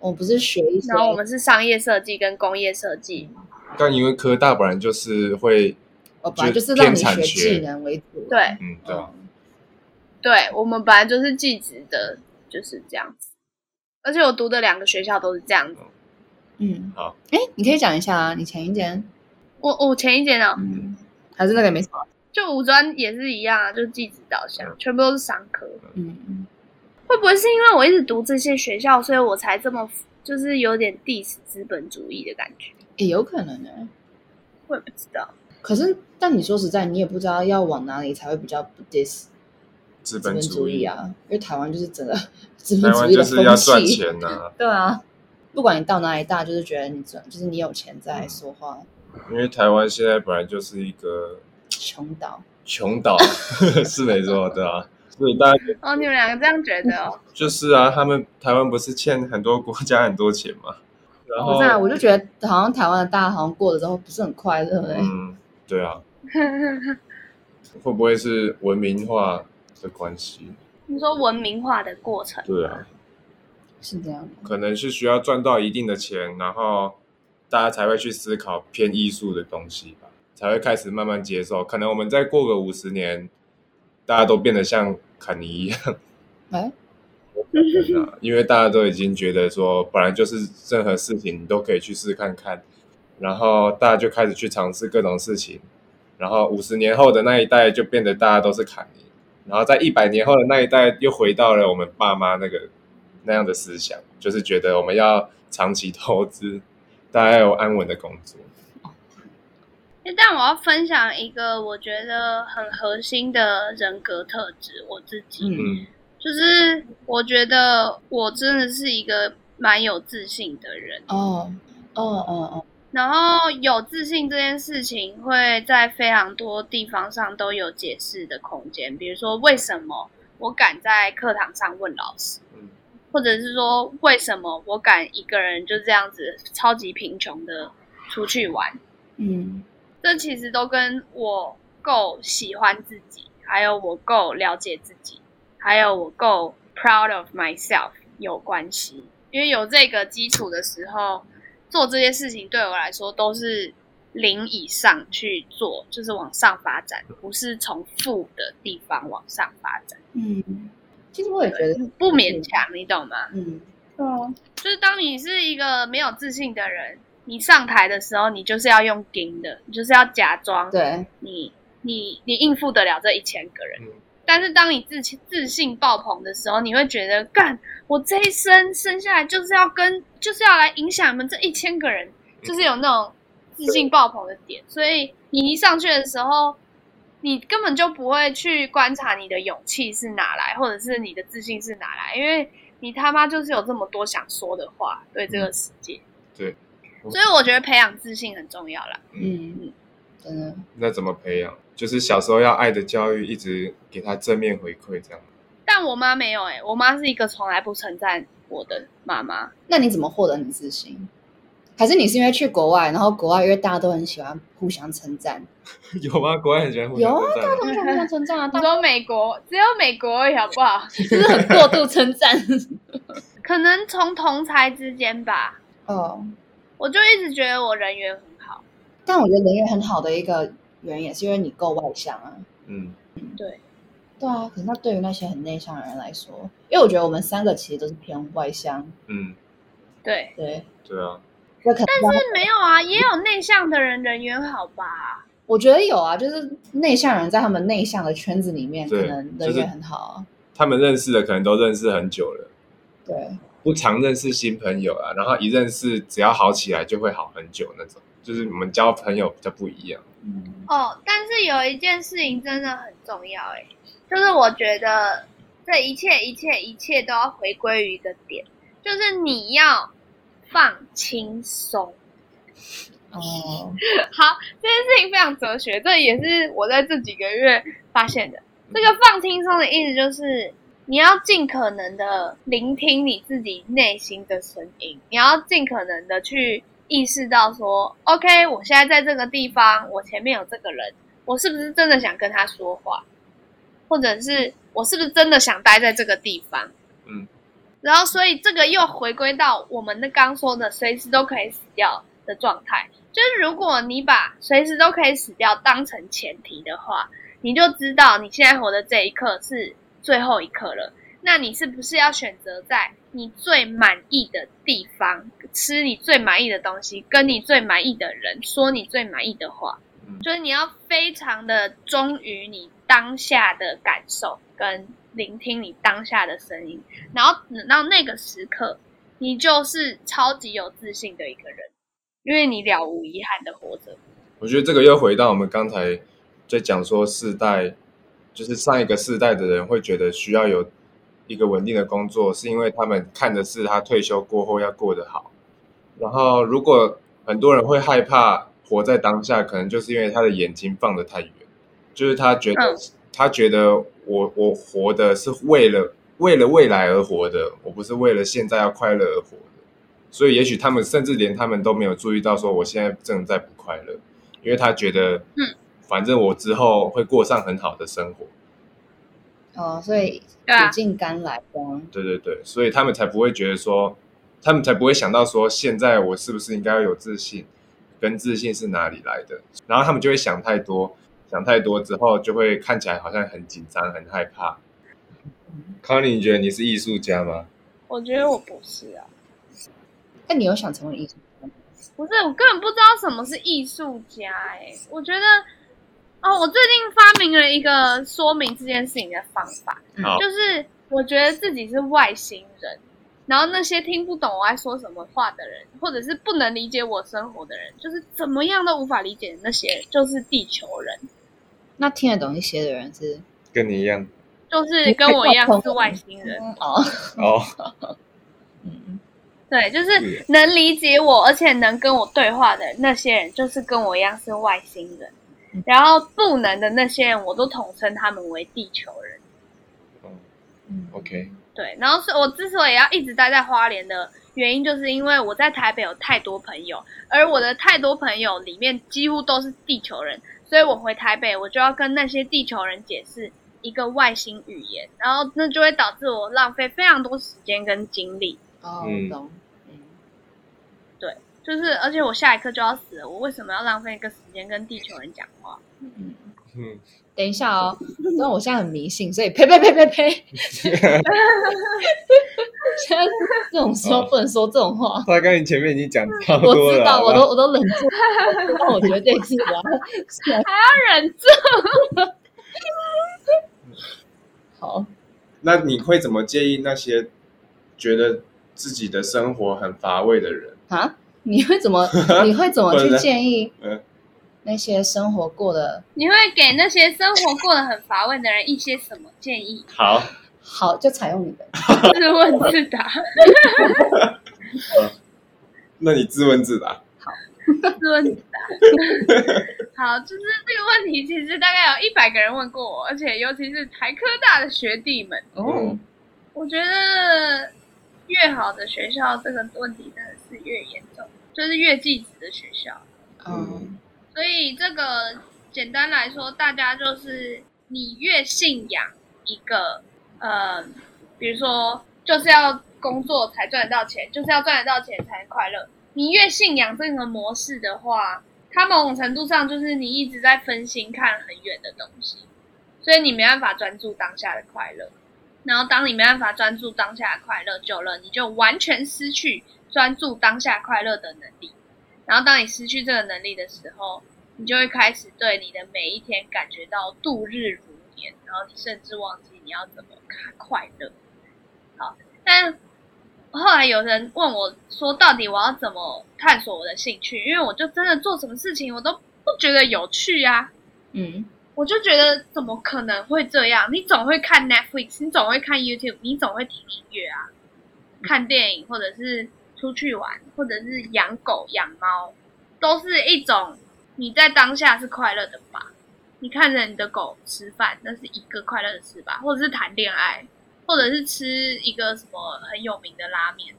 我不是学一些，然后我们是商业设计跟工业设计，但因为科大本来就是会哦，本来就是让你学技能为主。对嗯，对啊，嗯对我们本来就是技职的，就是这样子。而且我读的两个学校都是这样子。嗯，好。哎，你可以讲一下啊，你前一间，我我前一间呢，嗯，还是那个也没什么。就五专也是一样啊，就技职导向，全部都是商科。嗯嗯，会不会是因为我一直读这些学校，所以我才这么就是有点 diss 资本主义的感觉？也有可能呢。我也不知道。可是，但你说实在，你也不知道要往哪里才会比较不 diss 资本主义，啊，因为台湾就是整个 资本台湾就主义的风是要赚气。钱呐、对啊，不管你到哪里大，就是觉得你赚，就是你有钱在说话。因为台湾现在本来就是一个穷岛，穷岛，是没错，对啊，所以大家哦，你们两个这样觉得哦？就是啊，他们台湾不是欠很多国家很多钱吗，然后不是啊，我就觉得好像台湾的大家好像过得都不是很快乐哎、嗯，对啊，会不会是文明化的关系？你说文明化的过程，对啊，是这样吗？可能是需要赚到一定的钱，然后大家才会去思考偏艺术的东西吧，才会开始慢慢接受。可能我们再过个五十年，大家都变得像坎尼一样，哎，因为大家都已经觉得说，本来就是任何事情你都可以去试看看，然后大家就开始去尝试各种事情，然后五十年后的那一代就变得大家都是坎尼，然后在一百年后的那一代又回到了我们爸妈那个那样的思想，就是觉得我们要长期投资，大家要有安稳的工作。但我要分享一个我觉得很核心的人格特质，我自己。就是我觉得我真的是一个蛮有自信的人，哦哦哦哦，然后有自信这件事情会在非常多地方上都有解释的空间，比如说为什么我敢在课堂上问老师，嗯或者是说为什么我敢一个人就这样子超级贫穷的出去玩，嗯这其实都跟我够喜欢自己，还有我够了解自己，还有我够 proud of myself 有关系。因为有这个基础的时候，做这些事情对我来说都是零以上去做，就是往上发展，不是从负的地方往上发展，嗯，其实我也觉得，不勉强，你懂吗？嗯，对啊，就是当你是一个没有自信的人，你上台的时候，你就是要用顶的，你就是要假装对，你你你应付得了这一千个人。嗯但是当你自自信爆棚的时候，你会觉得，干，我这一生生下来就是要跟，就是要来影响你们这一千个人，就是有那种自信爆棚的点。所以你一上去的时候，你根本就不会去观察你的勇气是哪来，或者是你的自信是哪来，因为你他妈就是有这么多想说的话对这个世界。对，所以我觉得培养自信很重要啦。嗯，真的，那怎么培养？就是小时候要爱的教育，一直给他正面回馈，这样。但我妈没有哎、我妈是一个从来不称赞我的妈妈。那你怎么获得你自信？还是你是因为去国外，然后国外因为大家都很喜欢互相称赞，有吗？国外很喜欢互相有啊大家都很喜欢互相称赞啊，你大家说美国只有美国而已，好不好？就是很过度称赞。可能从同才之间吧，哦，我就一直觉得我人缘很好。但我觉得人缘很好的一个原因也是因为你够外向啊。嗯，对，对。啊，可是那对于那些很内向的人来说，因为我觉得我们三个其实都是偏外向，嗯，对，对，对啊，那可但是没有啊，也有内向的人人缘好吧？我觉得有啊，就是内向人在他们内向的圈子里面，可能人就是缘很好啊。他们认识的可能都认识很久了，对，不常认识新朋友啊，然后一认识只要好起来就会好很久那种，就是我们交朋友比较不一样。嗯，哦，但是有一件事情真的很重要，哎，就是我觉得这一切一切一切都要回归于一个点，就是你要放轻松。哦，好，这件事情非常哲学，这也是我在这几个月发现的。这个放轻松的意思就是，你要尽可能的聆听你自己内心的声音，你要尽可能的去意识到说，OK，我现在在这个地方，我前面有这个人，我是不是真的想跟他说话，或者是我是不是真的想待在这个地方？嗯，然后所以这个又回归到我们的刚说的，随时都可以死掉的状态。就是如果你把随时都可以死掉当成前提的话，你就知道你现在活的这一刻是最后一刻了。那你是不是要选择在你最满意的地方吃你最满意的东西，跟你最满意的人说你最满意的话？嗯就是你要非常的忠于你当下的感受，跟聆听你当下的声音，然后等到那个时刻，你就是超级有自信的一个人，因为你了无遗憾的活着。我觉得这个又回到我们刚才在讲说世代，就是上一个世代的人会觉得需要有一个稳定的工作，是因为他们看的是他退休过后要过得好。然后如果很多人会害怕活在当下，可能就是因为他的眼睛放得太远，就是他觉得、嗯他觉得我我活的是为了为了未来而活的，我不是为了现在要快乐而活的。所以也许他们甚至连他们都没有注意到，说我现在正在不快乐，因为他觉得，嗯，反正我之后会过上很好的生活，哦，所以苦尽甘来的。对对对，所以他们才不会觉得说，他们才不会想到说，现在我是不是应该要有自信，跟自信是哪里来的，然后他们就会想太多，想太多之后就会看起来好像很紧张、很害怕。康妮，你觉得你是艺术家吗？我觉得我不是啊，那你有想成为艺术家吗？不是，我根本不知道什么是艺术家、欸。我觉得，哦，我最近发明了一个说明这件事情的方法，就是我觉得自己是外星人，然后那些听不懂我在说什么话的人，或者是不能理解我生活的人，就是怎么样都无法理解的那些，就是地球人，那听得懂一些的人是跟你一样。就是跟我一样是外星人。嗯哦，哦，嗯，对，就是是。能理解我，而且能跟我对话的那些人，就是跟我一样是外星人。然后不能的那些人，我都统称他们为地球人。嗯 OK，对，然后是我之所以要一直待在花莲的原因，就是因为我在台北有太多朋友，而我的太多朋友里面几乎都是地球人，所以我回台北，我就要跟那些地球人解释一个外星语言，然后那就会导致我浪费非常多时间跟精力。哦，嗯懂，嗯，就是，而且我下一刻就要死了，我为什么要浪费一个时间跟地球人讲话？嗯，嗯，等一下哦，因为我现在很迷信，所以呸呸呸呸呸，现在这种时候不能说这种话。他刚你前面已经讲差不我多了，知道，我都我都忍住，但我绝对是我要是来要忍住。好。那你会怎么建议那些觉得自己的生活很乏味的人？啊，你会怎么 你会怎么去建议嗯那些生活过得你会给那些生活过得很乏味的人一些什么建议？好，好，就采用你的。自问自答，那你自问自答。好自问自答。好，就是这个问题，其实大概有一百个人问过我，而且尤其是台科大的学弟们，哦，我觉得越好的学校，这个问题真的是越严重，就是越寄职的学校。嗯所以这个简单来说，大家就是你越信仰一个呃，比如说就是要工作才赚得到钱，就是要赚得到钱才能快乐。你越信仰这个模式的话，它某种程度上就是你一直在分心看很远的东西，所以你没办法专注当下的快乐。然后当你没办法专注当下快乐久了，你就完全失去专注当下快乐的能力。然后当你失去这个能力的时候，你就会开始对你的每一天感觉到度日如年，然后你甚至忘记你要怎么快乐。好，但后来有人问我说，到底我要怎么探索我的兴趣？因为我就真的做什么事情我都不觉得有趣啊。嗯我就觉得怎么可能会这样？你总会看 Netflix，你总会看 YouTube，你总会听音乐啊，看电影，或者是出去玩，或者是养狗养猫，都是一种你在当下是快乐的吧？你看着你的狗吃饭，那是一个快乐的事吧？或者是谈恋爱，或者是吃一个什么很有名的拉面，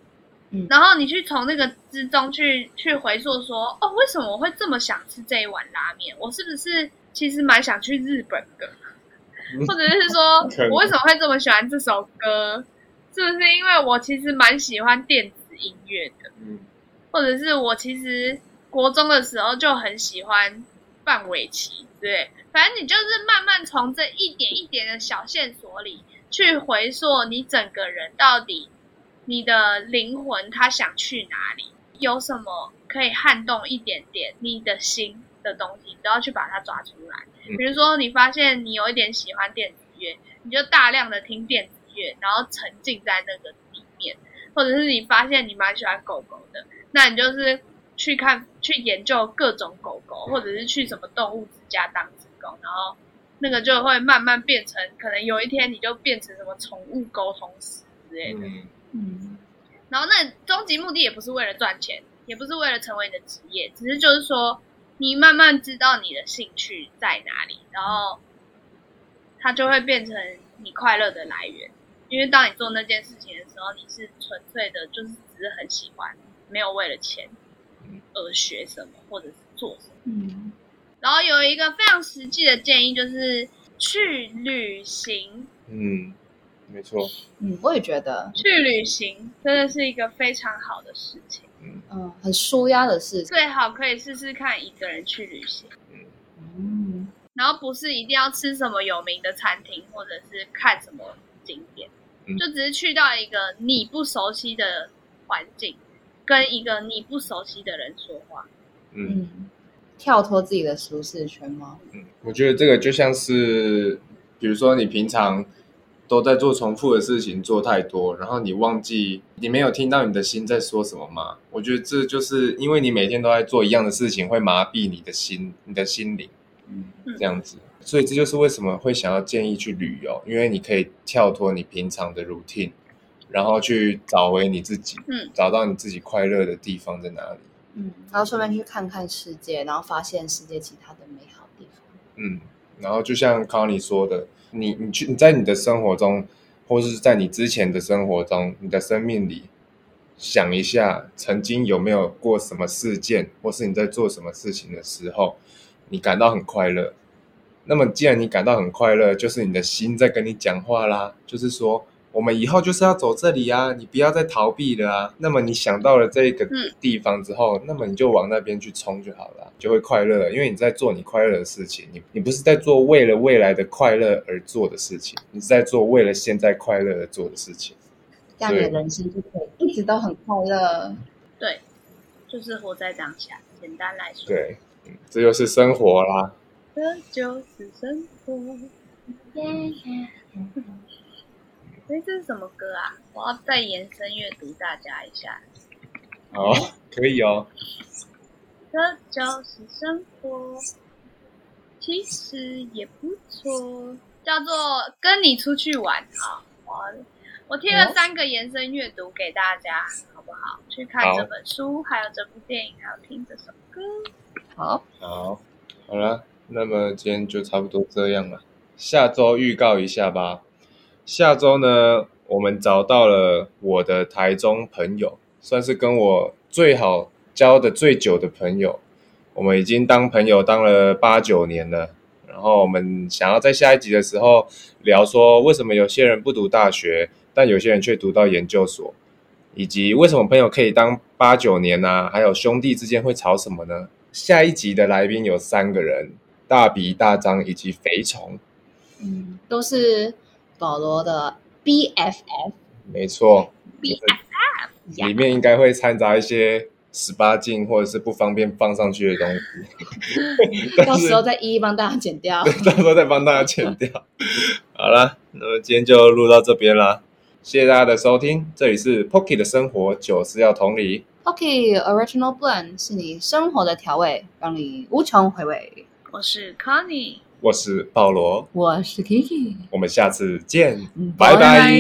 嗯然后你去从那个之中去去回溯说，哦，为什么我会这么想吃这一碗拉面？我是不是其实蛮想去日本的？或者是说 我为什么会这么喜欢这首歌？是不是因为我其实蛮喜欢电子音乐的？嗯或者是我其实国中的时候就很喜欢范玮琪，对，反正你就是慢慢从这一点一点的小线索里去回溯你整个人到底你的灵魂他想去哪里，有什么可以撼动一点点你的心的东西，你都要去把它抓出来。嗯比如说你发现你有一点喜欢电子乐，你就大量的听电子乐，然后沉浸在那个里面，或者是你发现你蛮喜欢狗狗的，那你就是去看去研究各种狗狗，或者是去什么动物之家当职工，然后那个就会慢慢变成，可能有一天你就变成什么宠物沟通师之类的。嗯嗯然后那终极目的也不是为了赚钱，也不是为了成为你的职业，只是就是说你慢慢知道你的兴趣在哪里，然后它就会变成你快乐的来源。因为当你做那件事情的时候，你是纯粹的，就是只是很喜欢，没有为了钱而学什么或者是做什么。嗯然后有一个非常实际的建议，就是去旅行。嗯，没错，嗯，我也觉得，去旅行真的是一个非常好的事情。嗯，很舒压的事情。最好可以试试看一个人去旅行，嗯。然后不是一定要吃什么有名的餐厅，或者是看什么景点，嗯。就只是去到一个你不熟悉的环境，跟一个你不熟悉的人说话。嗯。嗯，跳脱自己的舒适圈吗？嗯，我觉得这个就像是，比如说你平常都在做重复的事情，做太多，然后你忘记你没有听到你的心在说什么吗？我觉得这就是因为你每天都在做一样的事情，会麻痹你的心，你的心灵。嗯这样子。所以这就是为什么会想要建议去旅游，因为你可以跳脱你平常的 routine，然后去找回你自己，嗯，找到你自己快乐的地方在哪里。嗯，然后顺便去看看世界，然后发现世界其他的美好地方。嗯，然后就像康妮说的，你你去你在你的生活中，或是在你之前的生活中，你的生命里，想一下曾经有没有过什么事件，或是你在做什么事情的时候，你感到很快乐。那么既然你感到很快乐，就是你的心在跟你讲话啦，就是说我们以后就是要走这里啊，你不要再逃避了啊。那么你想到了这个嗯地方之后，那么你就往那边去冲就好了啊，就会快乐了，因为你在做你快乐的事情，你你不是在做为了未来的快乐而做的事情，你是在做为了现在快乐而做的事情。这样你的人生就可以一直都很快乐。对，就是活在当下。简单来说，对，嗯，这就是生活啦。这就是生活。所以这是什么歌啊？我要再延伸阅读大家一下。好，可以哦。这就是生活，其实也不错，叫做跟你出去玩啊。我我贴了三个延伸阅读给大家，好不好？去看好这本书，还有这部电影，还有听这首歌。好，好，好了，那么今天就差不多这样了。下周预告一下吧。下周呢，我们找到了我的台中朋友，算是跟我最好交的最久的朋友。我们已经当朋友当了八九年了。然后我们想要在下一集的时候聊说，为什么有些人不读大学，但有些人却读到研究所，以及为什么朋友可以当八九年呢、还有兄弟之间会吵什么呢？下一集的来宾有三个人：大鼻、大张以及肥虫。嗯，都是保罗的 BFF 没错，BFF 里面应该会掺杂一些十八禁或者是不方便放上去的东西，到时候再一一帮大家剪掉。到时候再帮大家剪掉。好了，那么今天就录到这边啦，谢谢大家的收听，这里是 Pocky 的生活，酒是要同理，Pocky Original Blend 是你生活的调味，让你无穷回味。我是 Connie，我是保罗，我是 Kiki，我们下次见，拜拜